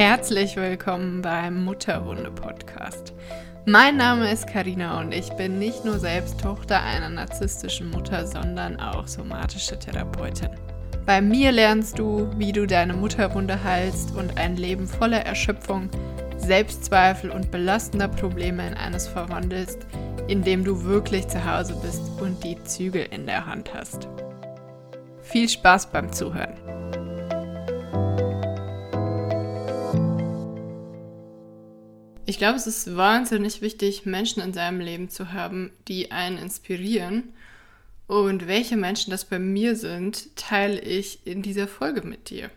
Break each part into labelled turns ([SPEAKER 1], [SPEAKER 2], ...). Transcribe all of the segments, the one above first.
[SPEAKER 1] Herzlich willkommen beim Mutterwunde Podcast. Mein Name ist Karina und ich bin nicht nur selbst Tochter einer narzisstischen Mutter, sondern auch somatische Therapeutin. Bei mir lernst du, wie du deine Mutterwunde heilst und ein Leben voller Erschöpfung, Selbstzweifel und belastender Probleme in eines verwandelst, in dem du wirklich zu Hause bist und die Zügel in der Hand hast. Viel Spaß beim Zuhören. Ich glaube, es ist wahnsinnig wichtig, Menschen in seinem Leben zu haben, die einen inspirieren. Und welche Menschen das bei mir sind, teile ich in dieser Folge mit dir.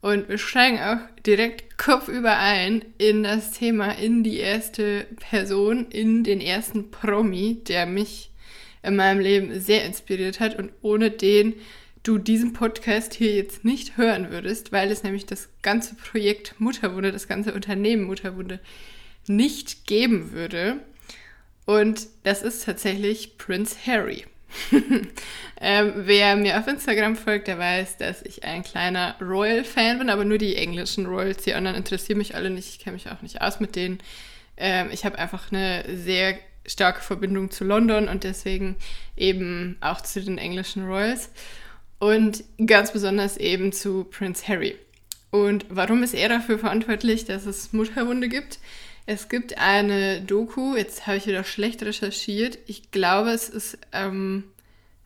[SPEAKER 1] Und wir steigen auch direkt kopfüber ein in das Thema, in die erste Person, in den ersten Promi, der mich in meinem Leben sehr inspiriert hat und ohne den du diesen Podcast hier jetzt nicht hören würdest, weil es nämlich das ganze Projekt Mutterwunde, das ganze Unternehmen Mutterwunde nicht geben würde. Und das ist tatsächlich Prince Harry. ähm, wer mir auf Instagram folgt, der weiß, dass ich ein kleiner Royal-Fan bin, aber nur die englischen Royals. Die anderen interessieren mich alle nicht. Ich kenne mich auch nicht aus mit denen. Ähm, ich habe einfach eine sehr starke Verbindung zu London und deswegen eben auch zu den englischen Royals und ganz besonders eben zu Prince Harry. Und warum ist er dafür verantwortlich, dass es Mutterwunde gibt? Es gibt eine Doku, jetzt habe ich wieder schlecht recherchiert. Ich glaube, es ist ähm,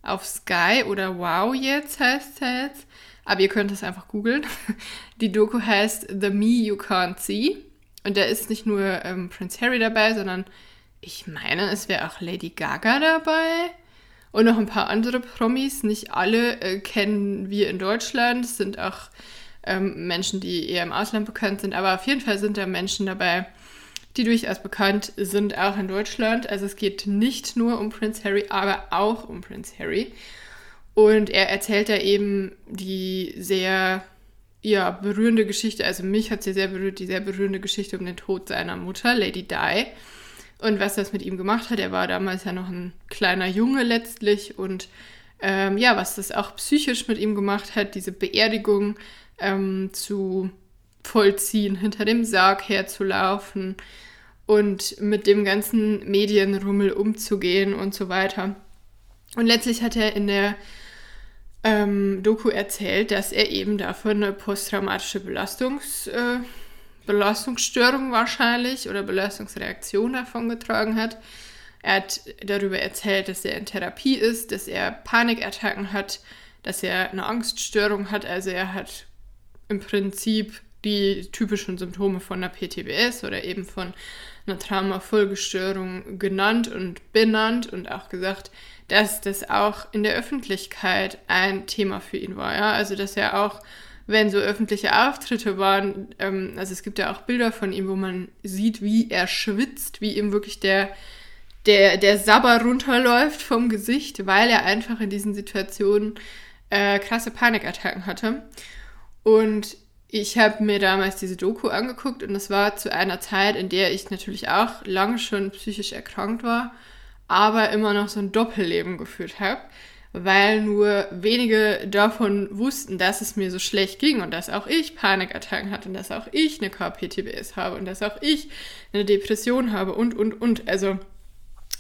[SPEAKER 1] auf Sky oder Wow jetzt heißt es. Aber ihr könnt es einfach googeln. Die Doku heißt The Me You Can't See. Und da ist nicht nur ähm, Prince Harry dabei, sondern ich meine, es wäre auch Lady Gaga dabei. Und noch ein paar andere Promis. Nicht alle äh, kennen wir in Deutschland. Es sind auch ähm, Menschen, die eher im Ausland bekannt sind. Aber auf jeden Fall sind da Menschen dabei, die durchaus bekannt sind, auch in Deutschland. Also es geht nicht nur um Prince Harry, aber auch um Prince Harry. Und er erzählt da eben die sehr ja, berührende Geschichte, also mich hat sie sehr berührt, die sehr berührende Geschichte um den Tod seiner Mutter, Lady Di und was das mit ihm gemacht hat. Er war damals ja noch ein kleiner Junge letztlich und ähm, ja, was das auch psychisch mit ihm gemacht hat, diese Beerdigung ähm, zu vollziehen, hinter dem Sarg herzulaufen und mit dem ganzen Medienrummel umzugehen und so weiter. Und letztlich hat er in der ähm, Doku erzählt, dass er eben dafür eine posttraumatische Belastungs, äh, Belastungsstörung wahrscheinlich oder Belastungsreaktion davon getragen hat. Er hat darüber erzählt, dass er in Therapie ist, dass er Panikattacken hat, dass er eine Angststörung hat. Also er hat im Prinzip die typischen Symptome von einer PTBS oder eben von einer Traumafolgestörung genannt und benannt und auch gesagt, dass das auch in der Öffentlichkeit ein Thema für ihn war. Ja? Also dass er auch wenn so öffentliche Auftritte waren, ähm, also es gibt ja auch Bilder von ihm, wo man sieht, wie er schwitzt, wie ihm wirklich der, der, der Sabber runterläuft vom Gesicht, weil er einfach in diesen Situationen äh, krasse Panikattacken hatte. Und ich habe mir damals diese Doku angeguckt und das war zu einer Zeit, in der ich natürlich auch lange schon psychisch erkrankt war, aber immer noch so ein Doppelleben geführt habe weil nur wenige davon wussten, dass es mir so schlecht ging und dass auch ich Panikattacken hatte und dass auch ich eine KPTBS habe und dass auch ich eine Depression habe und, und, und. Also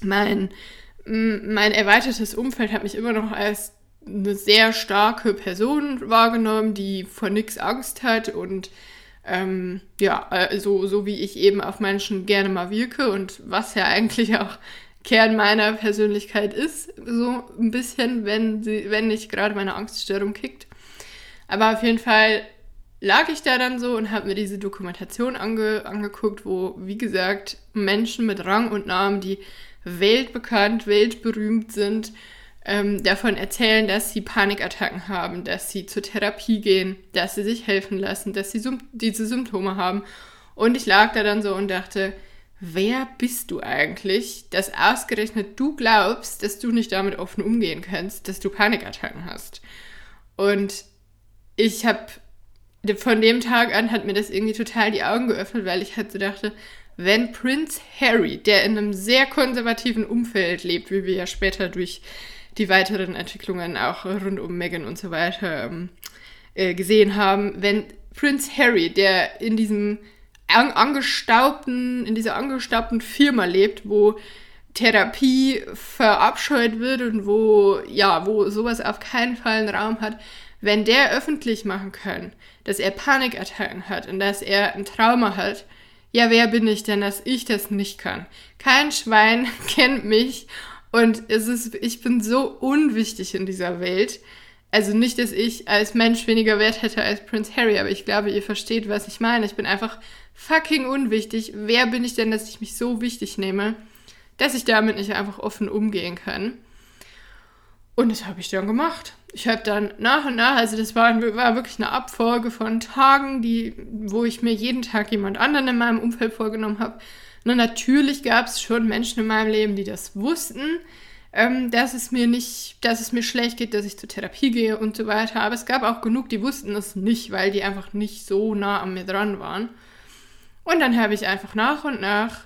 [SPEAKER 1] mein, mein erweitertes Umfeld hat mich immer noch als eine sehr starke Person wahrgenommen, die vor nichts Angst hat und ähm, ja, also so wie ich eben auf Menschen gerne mal wirke und was ja eigentlich auch Kern meiner Persönlichkeit ist, so ein bisschen, wenn, sie, wenn nicht gerade meine Angststörung kickt. Aber auf jeden Fall lag ich da dann so und habe mir diese Dokumentation ange, angeguckt, wo, wie gesagt, Menschen mit Rang und Namen, die weltbekannt, weltberühmt sind, ähm, davon erzählen, dass sie Panikattacken haben, dass sie zur Therapie gehen, dass sie sich helfen lassen, dass sie diese Symptome haben. Und ich lag da dann so und dachte, wer bist du eigentlich, dass ausgerechnet du glaubst, dass du nicht damit offen umgehen kannst, dass du Panikattacken hast. Und ich habe von dem Tag an hat mir das irgendwie total die Augen geöffnet, weil ich halt so dachte, wenn Prince Harry, der in einem sehr konservativen Umfeld lebt, wie wir ja später durch die weiteren Entwicklungen auch rund um Meghan und so weiter ähm, äh, gesehen haben, wenn Prince Harry, der in diesem angestaubten, in dieser angestaubten Firma lebt, wo Therapie verabscheut wird und wo, ja, wo sowas auf keinen Fall einen Raum hat, wenn der öffentlich machen kann, dass er Panikattacken hat und dass er ein Trauma hat, ja, wer bin ich denn, dass ich das nicht kann? Kein Schwein kennt mich und es ist, ich bin so unwichtig in dieser Welt. Also nicht, dass ich als Mensch weniger Wert hätte als Prince Harry, aber ich glaube, ihr versteht, was ich meine. Ich bin einfach fucking unwichtig. Wer bin ich denn, dass ich mich so wichtig nehme, dass ich damit nicht einfach offen umgehen kann? Und das habe ich dann gemacht. Ich habe dann nach und nach, also das war, war wirklich eine Abfolge von Tagen, die, wo ich mir jeden Tag jemand anderen in meinem Umfeld vorgenommen habe. Und natürlich gab es schon Menschen in meinem Leben, die das wussten, ähm, dass es mir nicht, dass es mir schlecht geht, dass ich zur Therapie gehe und so weiter. Aber es gab auch genug, die wussten es nicht, weil die einfach nicht so nah an mir dran waren. Und dann habe ich einfach nach und nach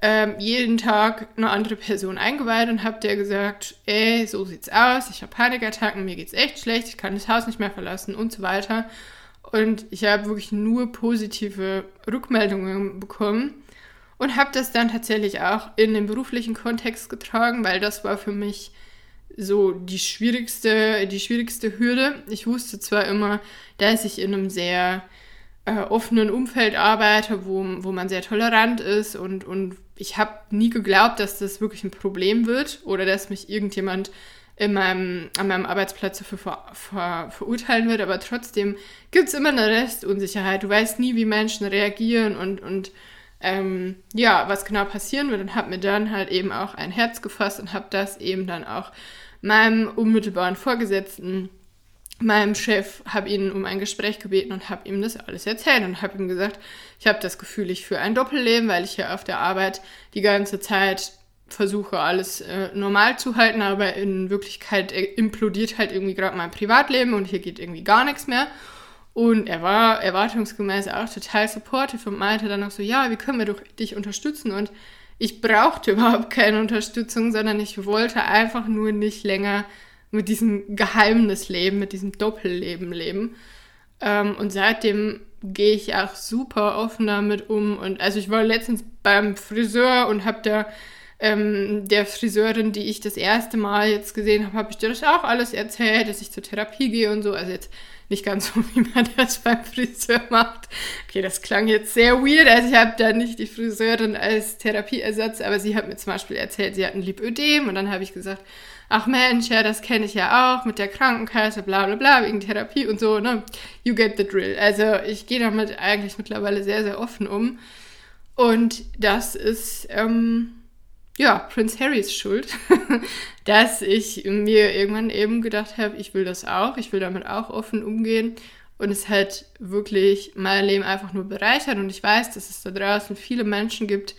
[SPEAKER 1] ähm, jeden Tag eine andere Person eingeweiht und habe der gesagt, ey, so sieht's aus, ich habe Panikattacken, mir geht's echt schlecht, ich kann das Haus nicht mehr verlassen und so weiter. Und ich habe wirklich nur positive Rückmeldungen bekommen und habe das dann tatsächlich auch in den beruflichen Kontext getragen, weil das war für mich so die schwierigste, die schwierigste Hürde. Ich wusste zwar immer, dass ich in einem sehr äh, offenen Umfeld arbeite, wo, wo man sehr tolerant ist und, und ich habe nie geglaubt, dass das wirklich ein Problem wird oder dass mich irgendjemand in meinem, an meinem Arbeitsplatz dafür ver, ver, verurteilen wird, aber trotzdem gibt es immer eine Restunsicherheit. Du weißt nie, wie Menschen reagieren und, und ähm, ja, was genau passieren wird und habe mir dann halt eben auch ein Herz gefasst und habe das eben dann auch meinem unmittelbaren Vorgesetzten meinem Chef, habe ihn um ein Gespräch gebeten und habe ihm das alles erzählt und habe ihm gesagt, ich habe das Gefühl, ich führe ein Doppelleben, weil ich hier auf der Arbeit die ganze Zeit versuche, alles äh, normal zu halten, aber in Wirklichkeit äh, implodiert halt irgendwie gerade mein Privatleben und hier geht irgendwie gar nichts mehr. Und er war erwartungsgemäß auch total supportive und meinte dann auch so, ja, wie können wir doch dich unterstützen? Und ich brauchte überhaupt keine Unterstützung, sondern ich wollte einfach nur nicht länger mit diesem Geheimnis leben, mit diesem Doppelleben leben. Ähm, und seitdem gehe ich auch super offen damit um. Und also ich war letztens beim Friseur und habe da ähm, der Friseurin, die ich das erste Mal jetzt gesehen habe, habe ich dir das auch alles erzählt, dass ich zur Therapie gehe und so. Also jetzt nicht ganz so, wie man das beim Friseur macht. Okay, das klang jetzt sehr weird. Also ich habe da nicht die Friseurin als Therapieersatz, aber sie hat mir zum Beispiel erzählt, sie hat ein Lipödem und dann habe ich gesagt, ach Mensch, ja, das kenne ich ja auch mit der Krankenkasse, bla bla bla, wegen Therapie und so, ne? You get the drill. Also ich gehe damit eigentlich mittlerweile sehr, sehr offen um. Und das ist, ähm, ja, Prince Harrys Schuld, dass ich mir irgendwann eben gedacht habe, ich will das auch, ich will damit auch offen umgehen. Und es hat wirklich mein Leben einfach nur bereichert. Und ich weiß, dass es da draußen viele Menschen gibt,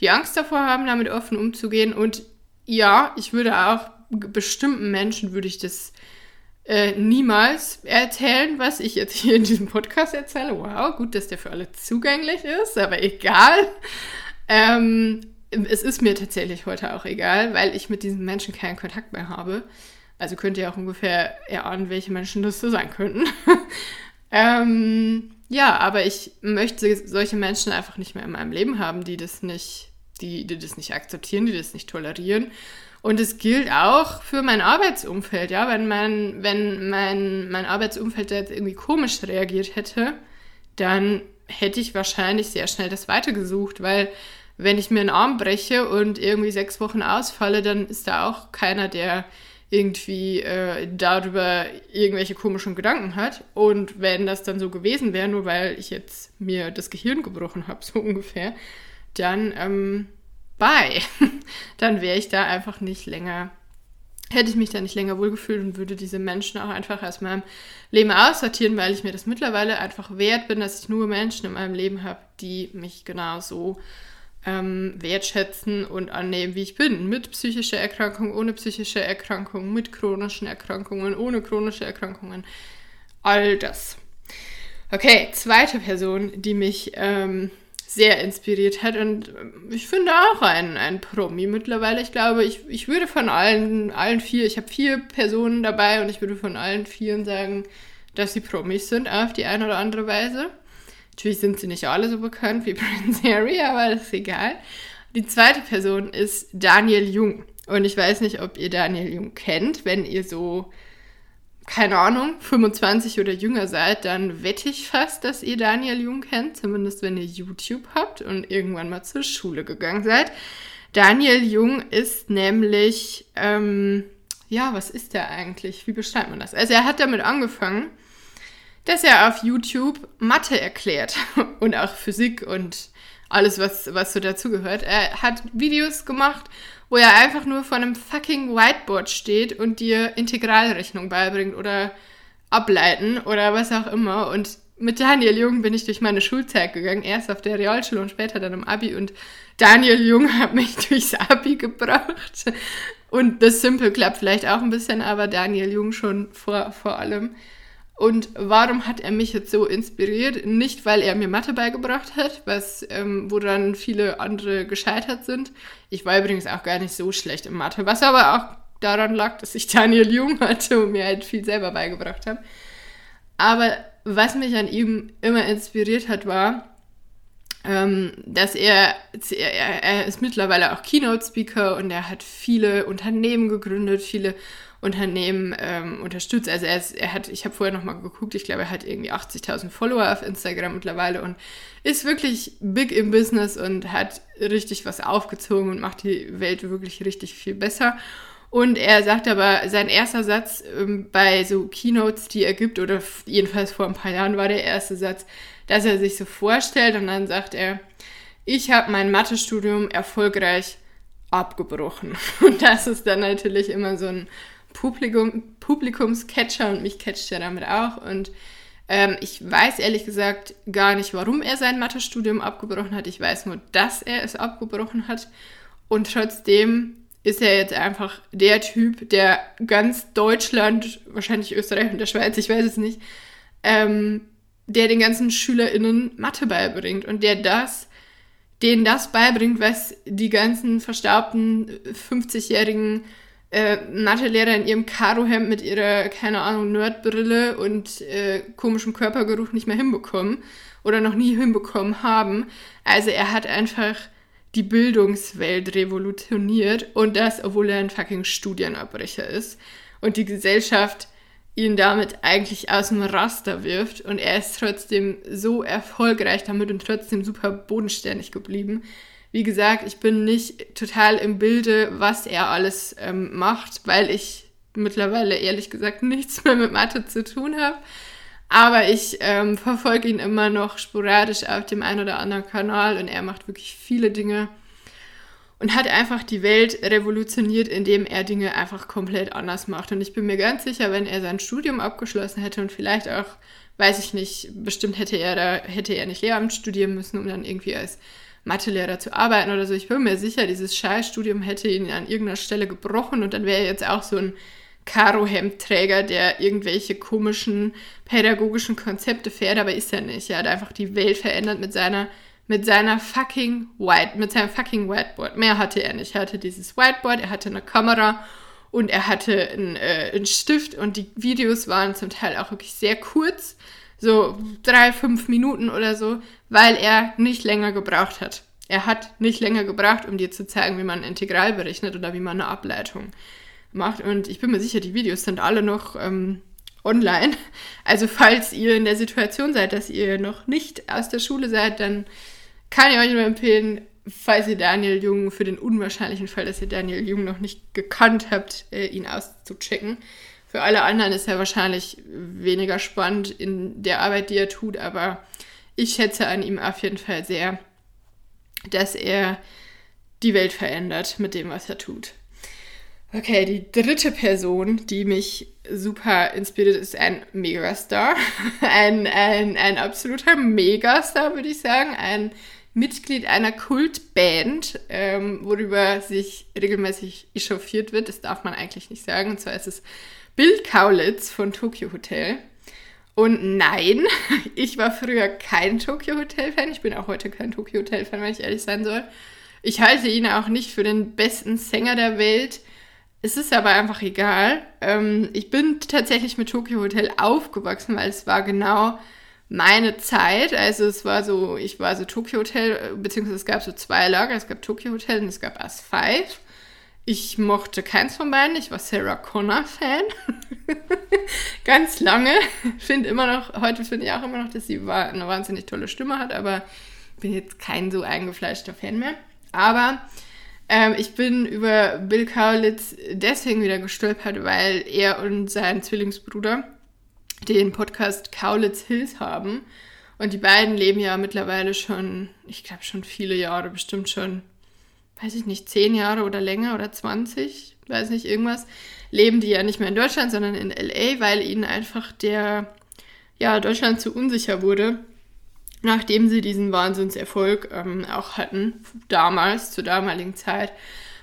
[SPEAKER 1] die Angst davor haben, damit offen umzugehen. Und ja, ich würde auch bestimmten Menschen würde ich das äh, niemals erzählen, was ich jetzt hier in diesem Podcast erzähle. Wow, gut, dass der für alle zugänglich ist, aber egal. Ähm, es ist mir tatsächlich heute auch egal, weil ich mit diesen Menschen keinen Kontakt mehr habe. Also könnt ihr auch ungefähr erahnen, welche Menschen das so sein könnten. ähm, ja, aber ich möchte solche Menschen einfach nicht mehr in meinem Leben haben, die das nicht, die, die das nicht akzeptieren, die das nicht tolerieren und es gilt auch für mein Arbeitsumfeld, ja, wenn mein, wenn mein, mein Arbeitsumfeld jetzt irgendwie komisch reagiert hätte, dann hätte ich wahrscheinlich sehr schnell das weitergesucht, weil wenn ich mir einen Arm breche und irgendwie sechs Wochen ausfalle, dann ist da auch keiner, der irgendwie äh, darüber irgendwelche komischen Gedanken hat. Und wenn das dann so gewesen wäre, nur weil ich jetzt mir das Gehirn gebrochen habe, so ungefähr, dann ähm, bei, dann wäre ich da einfach nicht länger, hätte ich mich da nicht länger wohlgefühlt und würde diese Menschen auch einfach aus meinem Leben aussortieren, weil ich mir das mittlerweile einfach wert bin, dass ich nur Menschen in meinem Leben habe, die mich genauso ähm, wertschätzen und annehmen, wie ich bin. Mit psychischer Erkrankung, ohne psychische Erkrankung, mit chronischen Erkrankungen, ohne chronische Erkrankungen. All das. Okay, zweite Person, die mich ähm, sehr inspiriert hat. Und ähm, ich finde auch ein, ein Promi mittlerweile. Ich glaube, ich, ich würde von allen, allen vier, ich habe vier Personen dabei und ich würde von allen vieren sagen, dass sie Promis sind auf die eine oder andere Weise. Natürlich sind sie nicht alle so bekannt wie Prince Harry, aber das ist egal. Die zweite Person ist Daniel Jung. Und ich weiß nicht, ob ihr Daniel Jung kennt. Wenn ihr so, keine Ahnung, 25 oder jünger seid, dann wette ich fast, dass ihr Daniel Jung kennt. Zumindest wenn ihr YouTube habt und irgendwann mal zur Schule gegangen seid. Daniel Jung ist nämlich, ähm, ja, was ist der eigentlich? Wie beschreibt man das? Also er hat damit angefangen, dass er auf YouTube Mathe erklärt und auch Physik und alles, was, was so dazugehört. Er hat Videos gemacht, wo er einfach nur vor einem fucking Whiteboard steht und dir Integralrechnung beibringt oder ableiten oder was auch immer. Und mit Daniel Jung bin ich durch meine Schulzeit gegangen, erst auf der Realschule und später dann im Abi. Und Daniel Jung hat mich durchs Abi gebracht. Und das Simple klappt vielleicht auch ein bisschen, aber Daniel Jung schon vor, vor allem. Und warum hat er mich jetzt so inspiriert? Nicht, weil er mir Mathe beigebracht hat, was, ähm, woran viele andere gescheitert sind. Ich war übrigens auch gar nicht so schlecht in Mathe, was aber auch daran lag, dass ich Daniel Jung hatte und mir halt viel selber beigebracht habe. Aber was mich an ihm immer inspiriert hat, war, ähm, dass er, er, er ist mittlerweile auch Keynote-Speaker und er hat viele Unternehmen gegründet, viele Unternehmen ähm, unterstützt. Also er, ist, er hat, ich habe vorher nochmal geguckt, ich glaube, er hat irgendwie 80.000 Follower auf Instagram mittlerweile und ist wirklich big im Business und hat richtig was aufgezogen und macht die Welt wirklich richtig viel besser. Und er sagt aber, sein erster Satz ähm, bei so Keynotes, die er gibt, oder jedenfalls vor ein paar Jahren war der erste Satz, dass er sich so vorstellt und dann sagt er, ich habe mein Mathestudium erfolgreich abgebrochen. Und das ist dann natürlich immer so ein Publikum, Publikumscatcher und mich catcht er damit auch. Und ähm, ich weiß ehrlich gesagt gar nicht, warum er sein Mathestudium abgebrochen hat. Ich weiß nur, dass er es abgebrochen hat. Und trotzdem ist er jetzt einfach der Typ, der ganz Deutschland, wahrscheinlich Österreich und der Schweiz, ich weiß es nicht, ähm, der den ganzen SchülerInnen Mathe beibringt und der das, denen das beibringt, was die ganzen verstaubten 50-jährigen äh, Mathelehrer in ihrem Karohemd mit ihrer, keine Ahnung, Nerdbrille und äh, komischem Körpergeruch nicht mehr hinbekommen oder noch nie hinbekommen haben. Also er hat einfach die Bildungswelt revolutioniert und das, obwohl er ein fucking Studienabbrecher ist und die Gesellschaft ihn damit eigentlich aus dem Raster wirft und er ist trotzdem so erfolgreich damit und trotzdem super bodenständig geblieben. Wie gesagt, ich bin nicht total im Bilde, was er alles ähm, macht, weil ich mittlerweile ehrlich gesagt nichts mehr mit Mathe zu tun habe. Aber ich ähm, verfolge ihn immer noch sporadisch auf dem einen oder anderen Kanal und er macht wirklich viele Dinge und hat einfach die Welt revolutioniert, indem er Dinge einfach komplett anders macht. Und ich bin mir ganz sicher, wenn er sein Studium abgeschlossen hätte und vielleicht auch, weiß ich nicht, bestimmt hätte er da, hätte er nicht Lehramt studieren müssen, um dann irgendwie als Mathelehrer zu arbeiten oder so. Ich bin mir sicher, dieses Scheißstudium hätte ihn an irgendeiner Stelle gebrochen und dann wäre er jetzt auch so ein Karohemdträger, der irgendwelche komischen pädagogischen Konzepte fährt, aber ist er nicht. Er hat einfach die Welt verändert mit seiner mit seiner fucking White, mit seinem fucking Whiteboard. Mehr hatte er nicht. Er hatte dieses Whiteboard, er hatte eine Kamera und er hatte einen, äh, einen Stift und die Videos waren zum Teil auch wirklich sehr kurz, so drei, fünf Minuten oder so, weil er nicht länger gebraucht hat. Er hat nicht länger gebraucht, um dir zu zeigen, wie man ein Integral berechnet oder wie man eine Ableitung macht. Und ich bin mir sicher, die Videos sind alle noch ähm, online. Also falls ihr in der Situation seid, dass ihr noch nicht aus der Schule seid, dann kann ich euch nur empfehlen, falls ihr Daniel Jung, für den unwahrscheinlichen Fall, dass ihr Daniel Jung noch nicht gekannt habt, äh, ihn auszuchecken. Für alle anderen ist er wahrscheinlich weniger spannend in der Arbeit, die er tut, aber ich schätze an ihm auf jeden Fall sehr, dass er die Welt verändert mit dem, was er tut. Okay, die dritte Person, die mich super inspiriert, ist ein Megastar. Ein, ein, ein absoluter Megastar, würde ich sagen. Ein Mitglied einer Kultband, ähm, worüber sich regelmäßig echauffiert wird. Das darf man eigentlich nicht sagen. Und zwar ist es Bill Kaulitz von Tokyo Hotel. Und nein, ich war früher kein Tokyo Hotel-Fan. Ich bin auch heute kein Tokyo Hotel-Fan, wenn ich ehrlich sein soll. Ich halte ihn auch nicht für den besten Sänger der Welt. es ist aber einfach egal. Ähm, ich bin tatsächlich mit Tokyo Hotel aufgewachsen, weil es war genau meine Zeit. Also es war so, ich war so Tokyo Hotel, beziehungsweise es gab so zwei Lager. Es gab Tokyo Hotel und es gab As 5. Ich mochte keins von beiden. Ich war Sarah Connor Fan. Ganz lange. Finde immer noch, heute finde ich auch immer noch, dass sie eine wahnsinnig tolle Stimme hat, aber bin jetzt kein so eingefleischter Fan mehr. Aber ähm, ich bin über Bill Kaulitz deswegen wieder gestolpert, weil er und sein Zwillingsbruder den Podcast Kaulitz Hills haben. Und die beiden leben ja mittlerweile schon, ich glaube schon viele Jahre, bestimmt schon, weiß ich nicht, zehn Jahre oder länger oder 20, weiß nicht, irgendwas, leben die ja nicht mehr in Deutschland, sondern in LA, weil ihnen einfach der, ja, Deutschland zu unsicher wurde, nachdem sie diesen Wahnsinnserfolg ähm, auch hatten, damals, zur damaligen Zeit,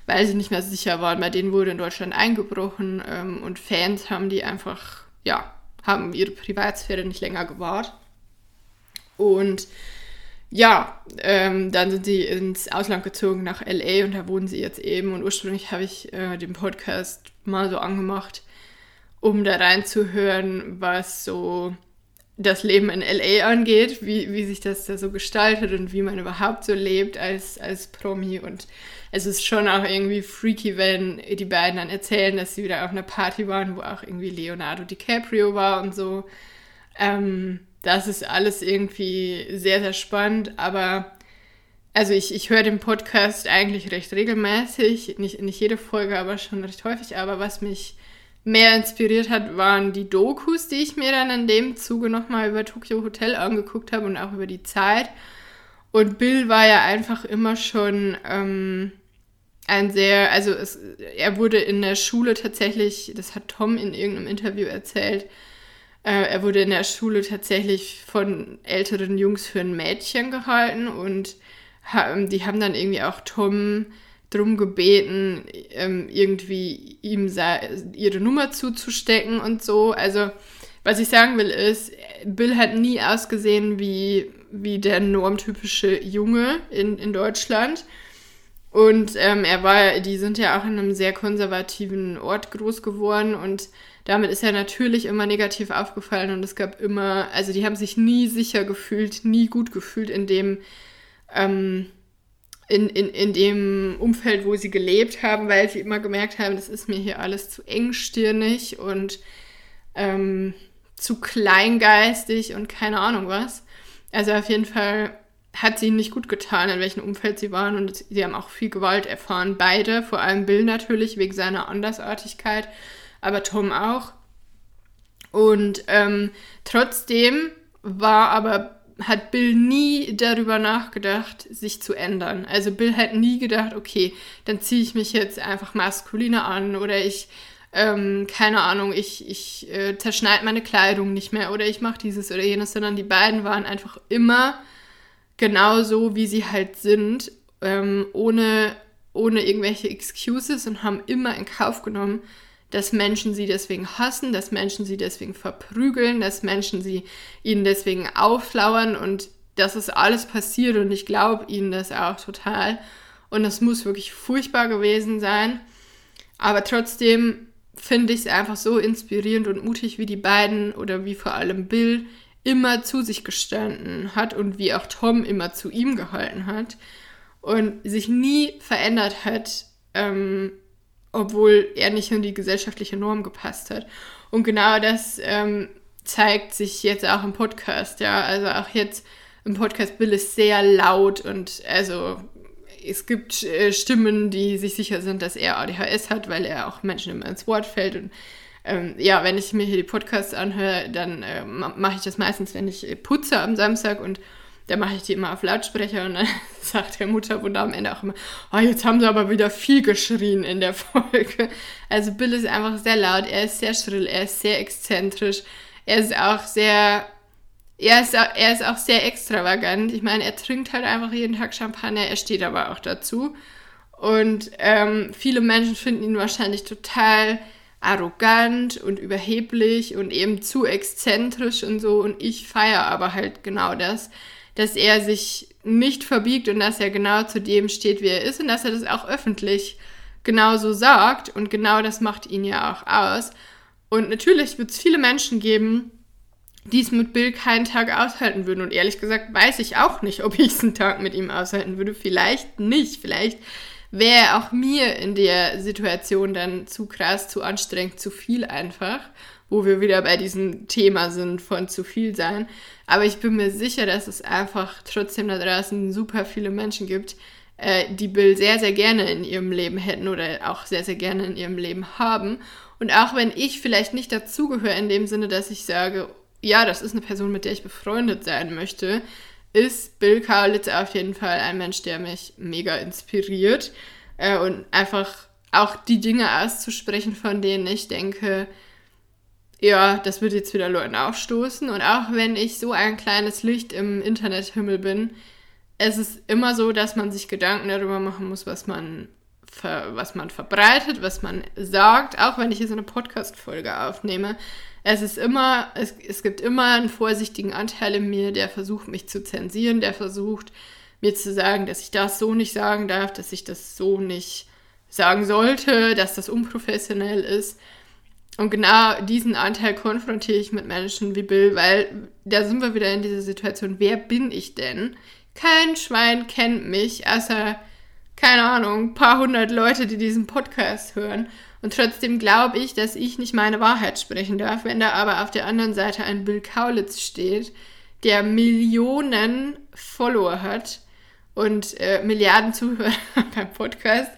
[SPEAKER 1] weil sie nicht mehr sicher waren. Bei denen wurde in Deutschland eingebrochen ähm, und Fans haben die einfach, ja, haben ihre Privatsphäre nicht länger gewahrt. Und ja, ähm, dann sind sie ins Ausland gezogen nach LA und da wohnen sie jetzt eben. Und ursprünglich habe ich äh, den Podcast mal so angemacht, um da reinzuhören, was so das Leben in LA angeht, wie, wie sich das da so gestaltet und wie man überhaupt so lebt als, als Promi. Und es ist schon auch irgendwie freaky, wenn die beiden dann erzählen, dass sie wieder auf einer Party waren, wo auch irgendwie Leonardo DiCaprio war und so. Ähm, das ist alles irgendwie sehr, sehr spannend, aber also ich, ich höre den Podcast eigentlich recht regelmäßig, nicht, nicht jede Folge, aber schon recht häufig, aber was mich mehr inspiriert hat, waren die Dokus, die ich mir dann in dem Zuge nochmal über Tokyo Hotel angeguckt habe und auch über die Zeit. Und Bill war ja einfach immer schon ähm, ein sehr, also es, er wurde in der Schule tatsächlich, das hat Tom in irgendeinem Interview erzählt, äh, er wurde in der Schule tatsächlich von älteren Jungs für ein Mädchen gehalten und ha, die haben dann irgendwie auch Tom drum gebeten, ähm, irgendwie ihm ihre Nummer zuzustecken und so. Also, was ich sagen will, ist, Bill hat nie ausgesehen wie, wie der normtypische Junge in, in Deutschland. Und ähm, er war, die sind ja auch in einem sehr konservativen Ort groß geworden und damit ist er natürlich immer negativ aufgefallen und es gab immer, also die haben sich nie sicher gefühlt, nie gut gefühlt in dem, ähm, in, in, in dem Umfeld, wo sie gelebt haben, weil sie immer gemerkt haben, das ist mir hier alles zu engstirnig und ähm, zu kleingeistig und keine Ahnung was. Also auf jeden Fall hat sie nicht gut getan, in welchem Umfeld sie waren und sie haben auch viel Gewalt erfahren. Beide, vor allem Bill natürlich, wegen seiner Andersartigkeit, aber Tom auch. Und ähm, trotzdem war aber hat Bill nie darüber nachgedacht, sich zu ändern. Also Bill hat nie gedacht, okay, dann ziehe ich mich jetzt einfach maskuliner an oder ich, ähm, keine Ahnung, ich, ich äh, zerschneide meine Kleidung nicht mehr oder ich mache dieses oder jenes, sondern die beiden waren einfach immer genauso, wie sie halt sind, ähm, ohne, ohne irgendwelche Excuses und haben immer in Kauf genommen, dass Menschen sie deswegen hassen, dass Menschen sie deswegen verprügeln, dass Menschen sie ihnen deswegen auflauern und das ist alles passiert und ich glaube ihnen das auch total. Und das muss wirklich furchtbar gewesen sein. Aber trotzdem finde ich es einfach so inspirierend und mutig, wie die beiden oder wie vor allem Bill immer zu sich gestanden hat und wie auch Tom immer zu ihm gehalten hat und sich nie verändert hat, ähm, obwohl er nicht in die gesellschaftliche Norm gepasst hat. Und genau das ähm, zeigt sich jetzt auch im Podcast, ja. Also auch jetzt im Podcast Bill ist sehr laut und also es gibt äh, Stimmen, die sich sicher sind, dass er ADHS hat, weil er auch Menschen immer ins Wort fällt. Und ähm, ja, wenn ich mir hier die Podcasts anhöre, dann äh, mache ich das meistens, wenn ich putze am Samstag und da mache ich die immer auf Lautsprecher und dann sagt der Mutterwunder am Ende auch immer, oh, jetzt haben sie aber wieder viel geschrien in der Folge. Also Bill ist einfach sehr laut, er ist sehr schrill, er ist sehr exzentrisch, er ist auch sehr, er ist, auch, er ist auch sehr extravagant. Ich meine, er trinkt halt einfach jeden Tag Champagner, er steht aber auch dazu. Und ähm, viele Menschen finden ihn wahrscheinlich total arrogant und überheblich und eben zu exzentrisch und so. Und ich feiere aber halt genau das dass er sich nicht verbiegt und dass er genau zu dem steht, wie er ist und dass er das auch öffentlich genau so sagt und genau das macht ihn ja auch aus. Und natürlich wird es viele Menschen geben, die es mit Bill keinen Tag aushalten würden. Und ehrlich gesagt weiß ich auch nicht, ob ich es einen Tag mit ihm aushalten würde. Vielleicht nicht. Vielleicht wäre auch mir in der Situation dann zu krass, zu anstrengend, zu viel einfach, wo wir wieder bei diesem Thema sind von zu viel sein. Aber ich bin mir sicher, dass es einfach trotzdem da draußen super viele Menschen gibt, äh, die Bill sehr, sehr gerne in ihrem Leben hätten oder auch sehr, sehr gerne in ihrem Leben haben. Und auch wenn ich vielleicht nicht dazugehöre in dem Sinne, dass ich sage, ja, das ist eine Person, mit der ich befreundet sein möchte, ist Bill Kaulitz auf jeden Fall ein Mensch, der mich mega inspiriert äh, und einfach auch die Dinge auszusprechen, von denen ich denke, ja, das wird jetzt wieder Leuten aufstoßen. Und auch wenn ich so ein kleines Licht im Internethimmel bin, es ist immer so, dass man sich Gedanken darüber machen muss, was man, was man verbreitet, was man sagt. Auch wenn ich jetzt eine Podcast-Folge aufnehme, es ist immer, es, es gibt immer einen vorsichtigen Anteil in mir, der versucht, mich zu zensieren, der versucht, mir zu sagen, dass ich das so nicht sagen darf, dass ich das so nicht sagen sollte, dass das unprofessionell ist. Und genau diesen Anteil konfrontiere ich mit Menschen wie Bill, weil da sind wir wieder in dieser Situation, wer bin ich denn? Kein Schwein kennt mich, außer, keine Ahnung, paar hundert Leute, die diesen Podcast hören. Und trotzdem glaube ich, dass ich nicht meine Wahrheit sprechen darf. Wenn da aber auf der anderen Seite ein Bill Kaulitz steht, der Millionen Follower hat und äh, Milliarden Zuhörer beim Podcast,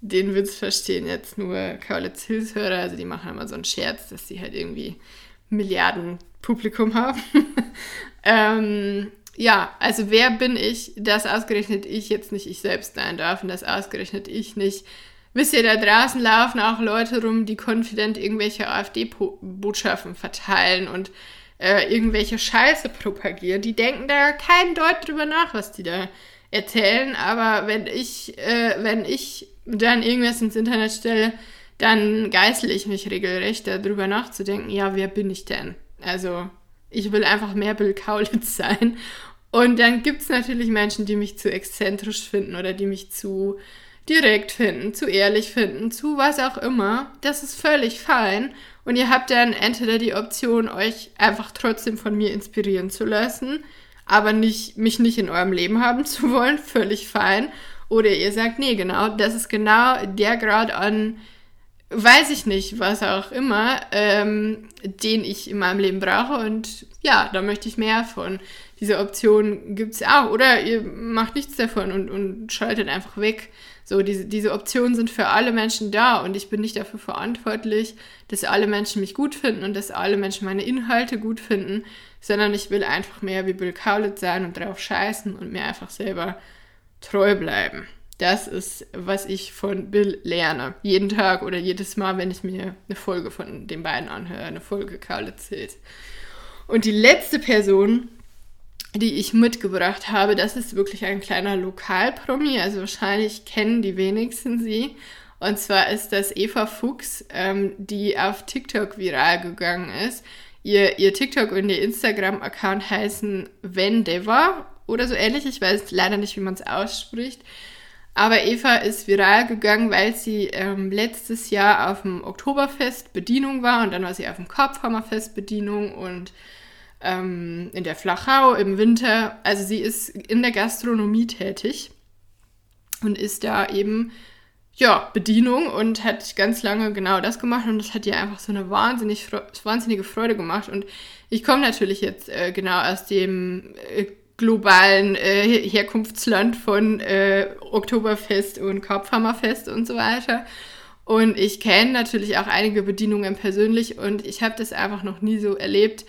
[SPEAKER 1] den Witz verstehen jetzt nur Kaulitz Hilfshörer. Also die machen immer so einen Scherz, dass sie halt irgendwie Milliarden Publikum haben. ähm, ja, also wer bin ich, dass ausgerechnet ich jetzt nicht ich selbst sein darf und dass ausgerechnet ich nicht Wisst ihr, da draußen laufen auch Leute rum, die konfident irgendwelche AfD-Botschaften verteilen und äh, irgendwelche Scheiße propagieren. Die denken da kein Deut drüber nach, was die da erzählen. Aber wenn ich, äh, wenn ich dann irgendwas ins Internet stelle, dann geißel ich mich regelrecht darüber nachzudenken, ja, wer bin ich denn? Also, ich will einfach mehr Bill Kaulitz sein. Und dann gibt es natürlich Menschen, die mich zu exzentrisch finden oder die mich zu direkt finden, zu ehrlich finden, zu was auch immer. Das ist völlig fein. Und ihr habt dann entweder die Option, euch einfach trotzdem von mir inspirieren zu lassen, aber nicht, mich nicht in eurem Leben haben zu wollen, völlig fein. Oder ihr sagt, nee, genau, das ist genau der Grad an, weiß ich nicht, was auch immer, ähm, den ich in meinem Leben brauche. Und ja, da möchte ich mehr von. Diese Option gibt es auch. Oder ihr macht nichts davon und, und schaltet einfach weg. So, diese, diese Optionen sind für alle Menschen da und ich bin nicht dafür verantwortlich, dass alle Menschen mich gut finden und dass alle Menschen meine Inhalte gut finden, sondern ich will einfach mehr wie Bill Kaulitz sein und drauf scheißen und mir einfach selber treu bleiben. Das ist, was ich von Bill lerne. Jeden Tag oder jedes Mal, wenn ich mir eine Folge von den beiden anhöre, eine Folge Kaulitz Hills. Und die letzte Person, die ich mitgebracht habe, das ist wirklich ein kleiner Lokalpromi, also wahrscheinlich kennen die wenigsten sie. Und zwar ist das Eva Fuchs, ähm, die auf TikTok viral gegangen ist. Ihr, ihr TikTok und ihr Instagram-Account heißen Vendeva oder so ähnlich. Ich weiß leider nicht, wie man es ausspricht. Aber Eva ist viral gegangen, weil sie ähm, letztes Jahr auf dem Oktoberfest Bedienung war und dann war sie auf dem Korbhammerfest Bedienung und ähm, in der Flachau im Winter. Also sie ist in der Gastronomie tätig und ist da eben ja, Bedienung und hat ganz lange genau das gemacht und das hat ihr einfach so eine wahnsinnig, wahnsinnige Freude gemacht. Und ich komme natürlich jetzt äh, genau aus dem äh, globalen äh, Herkunftsland von äh, Oktoberfest und Kopfhammerfest und so weiter. Und ich kenne natürlich auch einige Bedienungen persönlich und ich habe das einfach noch nie so erlebt,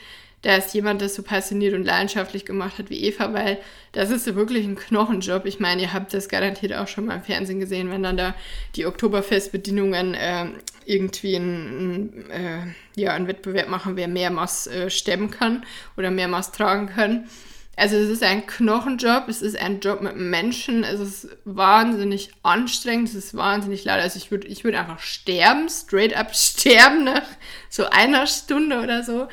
[SPEAKER 1] dass jemand das so passioniert und leidenschaftlich gemacht hat wie Eva, weil das ist wirklich ein Knochenjob. Ich meine, ihr habt das garantiert auch schon mal im Fernsehen gesehen, wenn dann da die Oktoberfestbedienungen äh, irgendwie einen, äh, ja, einen Wettbewerb machen, wer mehr Maß äh, stemmen kann oder mehr Maß tragen kann. Also es ist ein Knochenjob, es ist ein Job mit Menschen, es ist wahnsinnig anstrengend, es ist wahnsinnig laut. Also ich würde ich würd einfach sterben, straight up sterben nach so einer Stunde oder so.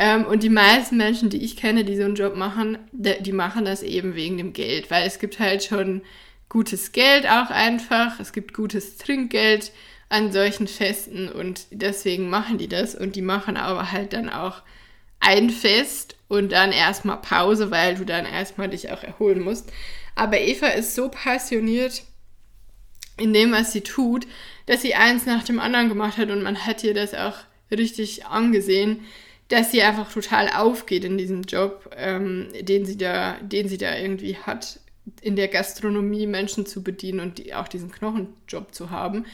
[SPEAKER 1] Ähm, und die meisten Menschen, die ich kenne, die so einen Job machen, die machen das eben wegen dem Geld, weil es gibt halt schon gutes Geld auch einfach. Es gibt gutes Trinkgeld an solchen Festen und deswegen machen die das und die machen aber halt dann auch ein Fest und dann erstmal Pause, weil du dann erstmal dich auch erholen musst. Aber Eva ist so passioniert in dem, was sie tut, dass sie eins nach dem anderen gemacht hat und man hat ihr das auch richtig angesehen, dass sie einfach total aufgeht in diesem Job, ähm, den sie da, den sie da irgendwie hat, in der Gastronomie Menschen zu bedienen und die, auch diesen Knochenjob zu haben.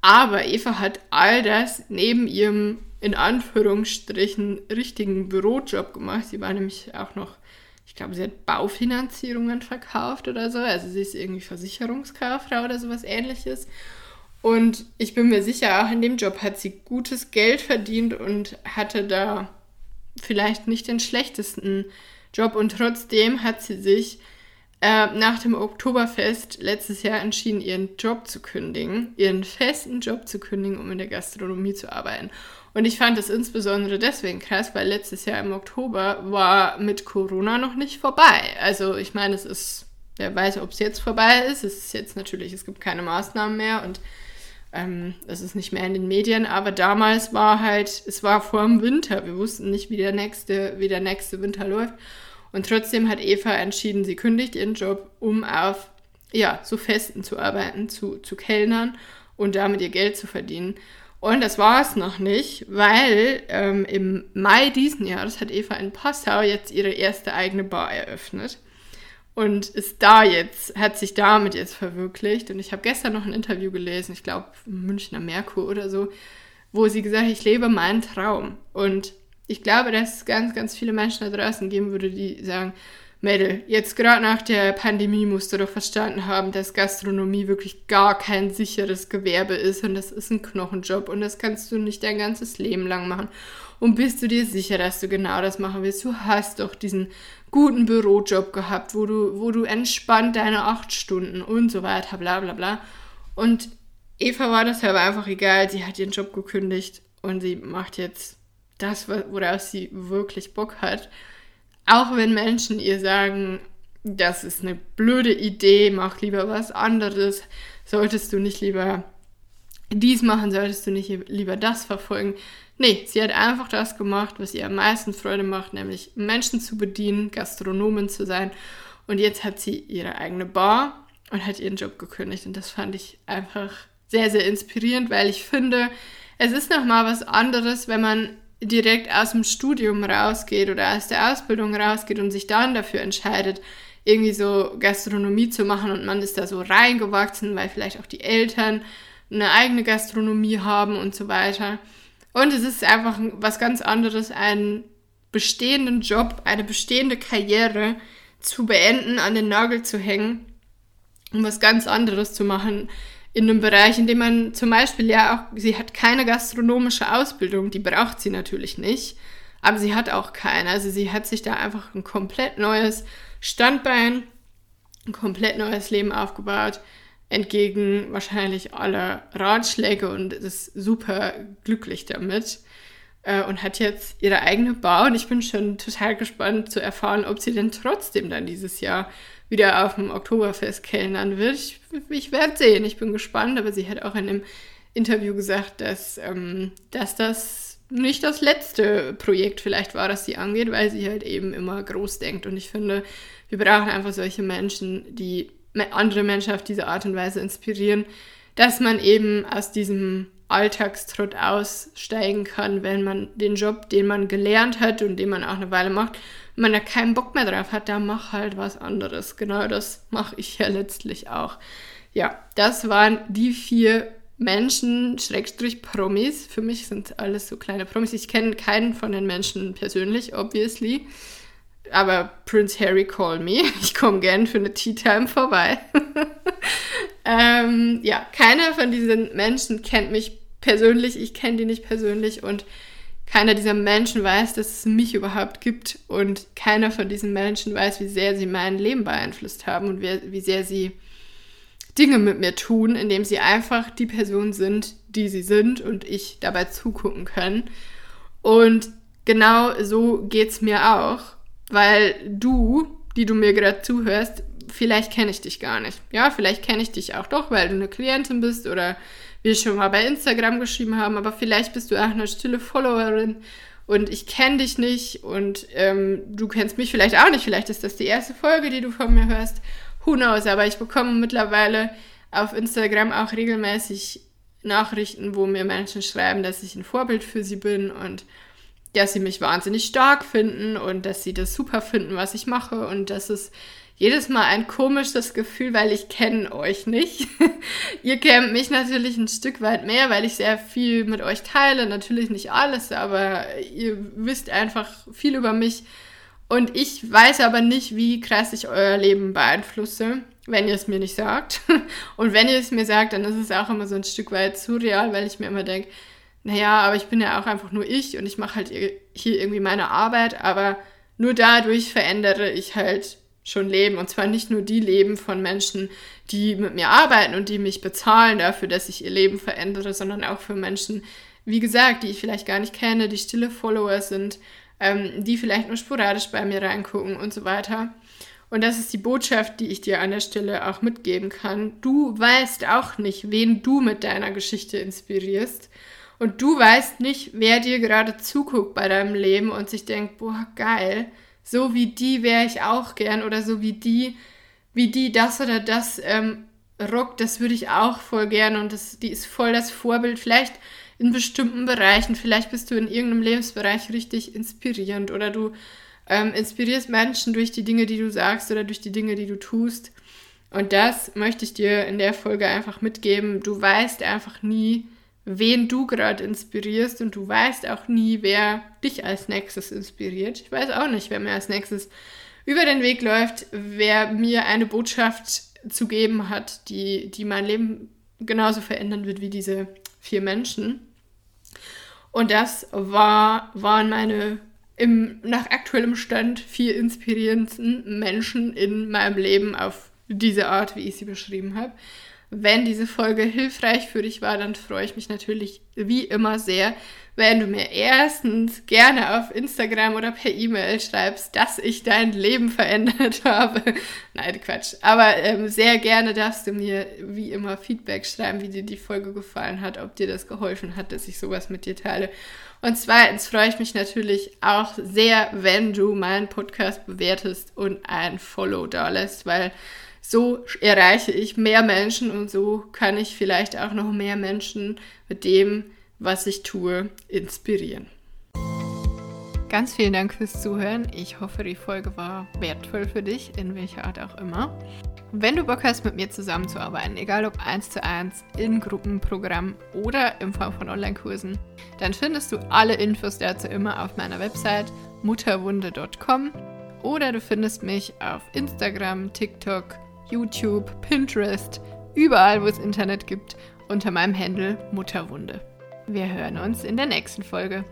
[SPEAKER 1] Aber Eva hat all das neben ihrem in Anführungsstrichen richtigen Bürojob gemacht. Sie war nämlich auch noch, ich glaube, sie hat Baufinanzierungen verkauft oder so. Also sie ist irgendwie Versicherungskauffrau oder sowas ähnliches. Und ich bin mir sicher, auch in dem Job hat sie gutes Geld verdient und hatte da vielleicht nicht den schlechtesten Job. Und trotzdem hat sie sich äh, nach dem Oktoberfest letztes Jahr entschieden, ihren Job zu kündigen, ihren festen Job zu kündigen, um in der Gastronomie zu arbeiten. Und ich fand das insbesondere deswegen krass, weil letztes Jahr im Oktober war mit Corona noch nicht vorbei. Also ich meine, es ist, wer weiß, ob es jetzt vorbei ist. Es ist jetzt natürlich, es gibt keine Maßnahmen mehr und ähm, es ist nicht mehr in den Medien, aber damals war halt, es war vor dem Winter. Wir wussten nicht, wie der nächste, wie der nächste Winter läuft. Und trotzdem hat Eva entschieden, sie kündigt ihren Job, um auf ja, so Festen zu arbeiten, zu, zu kellnern und damit ihr Geld zu verdienen. Und das war es noch nicht, weil ähm, im Mai diesen Jahres hat Eva in Passau jetzt ihre erste eigene Bar eröffnet und ist da jetzt, hat sich damit jetzt verwirklicht. Und ich habe gestern noch ein Interview gelesen, ich glaube Münchner Merkur oder so, wo sie gesagt hat, ich lebe meinen Traum. Und ich glaube, dass es ganz, ganz viele Menschen da draußen geben würde, die sagen, Mädel, jetzt gerade nach der Pandemie musst du doch verstanden haben, dass Gastronomie wirklich gar kein sicheres Gewerbe ist und das ist ein Knochenjob und das kannst du nicht dein ganzes Leben lang machen. Und bist du dir sicher, dass du genau das machen willst? Du hast doch diesen guten Bürojob gehabt, wo du, wo du entspannt deine acht Stunden und so weiter, bla bla bla. Und Eva war das aber einfach egal. Sie hat ihren Job gekündigt und sie macht jetzt das, worauf sie wirklich Bock hat. Auch wenn Menschen ihr sagen, das ist eine blöde Idee, mach lieber was anderes, solltest du nicht lieber dies machen, solltest du nicht lieber das verfolgen. Nee, sie hat einfach das gemacht, was ihr am meisten Freude macht, nämlich Menschen zu bedienen, Gastronomin zu sein. Und jetzt hat sie ihre eigene Bar und hat ihren Job gekündigt. Und das fand ich einfach sehr, sehr inspirierend, weil ich finde, es ist nochmal was anderes, wenn man direkt aus dem Studium rausgeht oder aus der Ausbildung rausgeht und sich dann dafür entscheidet, irgendwie so Gastronomie zu machen und man ist da so reingewachsen, weil vielleicht auch die Eltern eine eigene Gastronomie haben und so weiter. Und es ist einfach was ganz anderes, einen bestehenden Job, eine bestehende Karriere zu beenden, an den Nagel zu hängen, um was ganz anderes zu machen, in einem Bereich, in dem man zum Beispiel ja auch, sie hat keine gastronomische Ausbildung, die braucht sie natürlich nicht, aber sie hat auch keine. Also sie hat sich da einfach ein komplett neues Standbein, ein komplett neues Leben aufgebaut, entgegen wahrscheinlich aller Ratschläge und ist super glücklich damit äh, und hat jetzt ihre eigene Bar und ich bin schon total gespannt zu erfahren, ob sie denn trotzdem dann dieses Jahr wieder auf dem Oktoberfest kellnern wird. Ich, ich werde sehen, ich bin gespannt, aber sie hat auch in einem Interview gesagt, dass, ähm, dass das nicht das letzte Projekt vielleicht war, das sie angeht, weil sie halt eben immer groß denkt. Und ich finde, wir brauchen einfach solche Menschen, die andere Menschen auf diese Art und Weise inspirieren, dass man eben aus diesem Alltagstrott aussteigen kann, wenn man den Job, den man gelernt hat und den man auch eine Weile macht, wenn man da keinen Bock mehr drauf hat, dann mach halt was anderes. Genau das mache ich ja letztlich auch. Ja, das waren die vier Menschen, Schrägstrich Promis. Für mich sind alles so kleine Promis. Ich kenne keinen von den Menschen persönlich, obviously. Aber Prince Harry call me. Ich komme gern für eine Tea Time vorbei. ähm, ja, keiner von diesen Menschen kennt mich persönlich. Ich kenne die nicht persönlich und keiner dieser Menschen weiß, dass es mich überhaupt gibt und keiner von diesen Menschen weiß, wie sehr sie mein Leben beeinflusst haben und wie, wie sehr sie Dinge mit mir tun, indem sie einfach die Person sind, die sie sind und ich dabei zugucken kann. Und genau so geht es mir auch, weil du, die du mir gerade zuhörst, vielleicht kenne ich dich gar nicht. Ja, vielleicht kenne ich dich auch doch, weil du eine Klientin bist oder wir schon mal bei Instagram geschrieben haben, aber vielleicht bist du auch eine stille Followerin und ich kenne dich nicht und ähm, du kennst mich vielleicht auch nicht. Vielleicht ist das die erste Folge, die du von mir hörst. Who knows? Aber ich bekomme mittlerweile auf Instagram auch regelmäßig Nachrichten, wo mir Menschen schreiben, dass ich ein Vorbild für sie bin und dass sie mich wahnsinnig stark finden und dass sie das super finden, was ich mache und das ist jedes Mal ein komisches Gefühl, weil ich kenne euch nicht. ihr kennt mich natürlich ein Stück weit mehr, weil ich sehr viel mit euch teile. Natürlich nicht alles, aber ihr wisst einfach viel über mich. Und ich weiß aber nicht, wie krass ich euer Leben beeinflusse, wenn ihr es mir nicht sagt. Und wenn ihr es mir sagt, dann ist es auch immer so ein Stück weit surreal, weil ich mir immer denke, naja, aber ich bin ja auch einfach nur ich und ich mache halt hier irgendwie meine Arbeit, aber nur dadurch verändere ich halt schon Leben. Und zwar nicht nur die Leben von Menschen, die mit mir arbeiten und die mich bezahlen dafür, dass ich ihr Leben verändere, sondern auch für Menschen, wie gesagt, die ich vielleicht gar nicht kenne, die stille Follower sind, ähm, die vielleicht nur sporadisch bei mir reingucken und so weiter. Und das ist die Botschaft, die ich dir an der Stelle auch mitgeben kann. Du weißt auch nicht, wen du mit deiner Geschichte inspirierst. Und du weißt nicht, wer dir gerade zuguckt bei deinem Leben und sich denkt, boah, geil, so wie die wäre ich auch gern oder so wie die, wie die das oder das ähm, rockt, das würde ich auch voll gern und das, die ist voll das Vorbild. Vielleicht in bestimmten Bereichen, vielleicht bist du in irgendeinem Lebensbereich richtig inspirierend oder du ähm, inspirierst Menschen durch die Dinge, die du sagst oder durch die Dinge, die du tust. Und das möchte ich dir in der Folge einfach mitgeben. Du weißt einfach nie, wen du gerade inspirierst und du weißt auch nie, wer dich als nächstes inspiriert. Ich weiß auch nicht, wer mir als nächstes über den Weg läuft, wer mir eine Botschaft zu geben hat, die, die mein Leben genauso verändern wird wie diese vier Menschen. Und das war, waren meine im, nach aktuellem Stand vier inspirierendsten Menschen in meinem Leben auf diese Art, wie ich sie beschrieben habe. Wenn diese Folge hilfreich für dich war, dann freue ich mich natürlich wie immer sehr, wenn du mir erstens gerne auf Instagram oder per E-Mail schreibst, dass ich dein Leben verändert habe. Nein, Quatsch. Aber ähm, sehr gerne darfst du mir wie immer Feedback schreiben, wie dir die Folge gefallen hat, ob dir das geholfen hat, dass ich sowas mit dir teile. Und zweitens freue ich mich natürlich auch sehr, wenn du meinen Podcast bewertest und ein Follow da lässt, weil so erreiche ich mehr Menschen und so kann ich vielleicht auch noch mehr Menschen mit dem, was ich tue, inspirieren. Ganz vielen Dank fürs Zuhören. Ich hoffe, die Folge war wertvoll für dich, in welcher Art auch immer. Wenn du Bock hast, mit mir zusammenzuarbeiten, egal ob eins zu eins, in Gruppenprogramm oder in Form von Online-Kursen, dann findest du alle Infos dazu immer auf meiner Website mutterwunde.com oder du findest mich auf Instagram, TikTok, YouTube, Pinterest, überall, wo es Internet gibt, unter meinem Handel Mutterwunde. Wir hören uns in der nächsten Folge.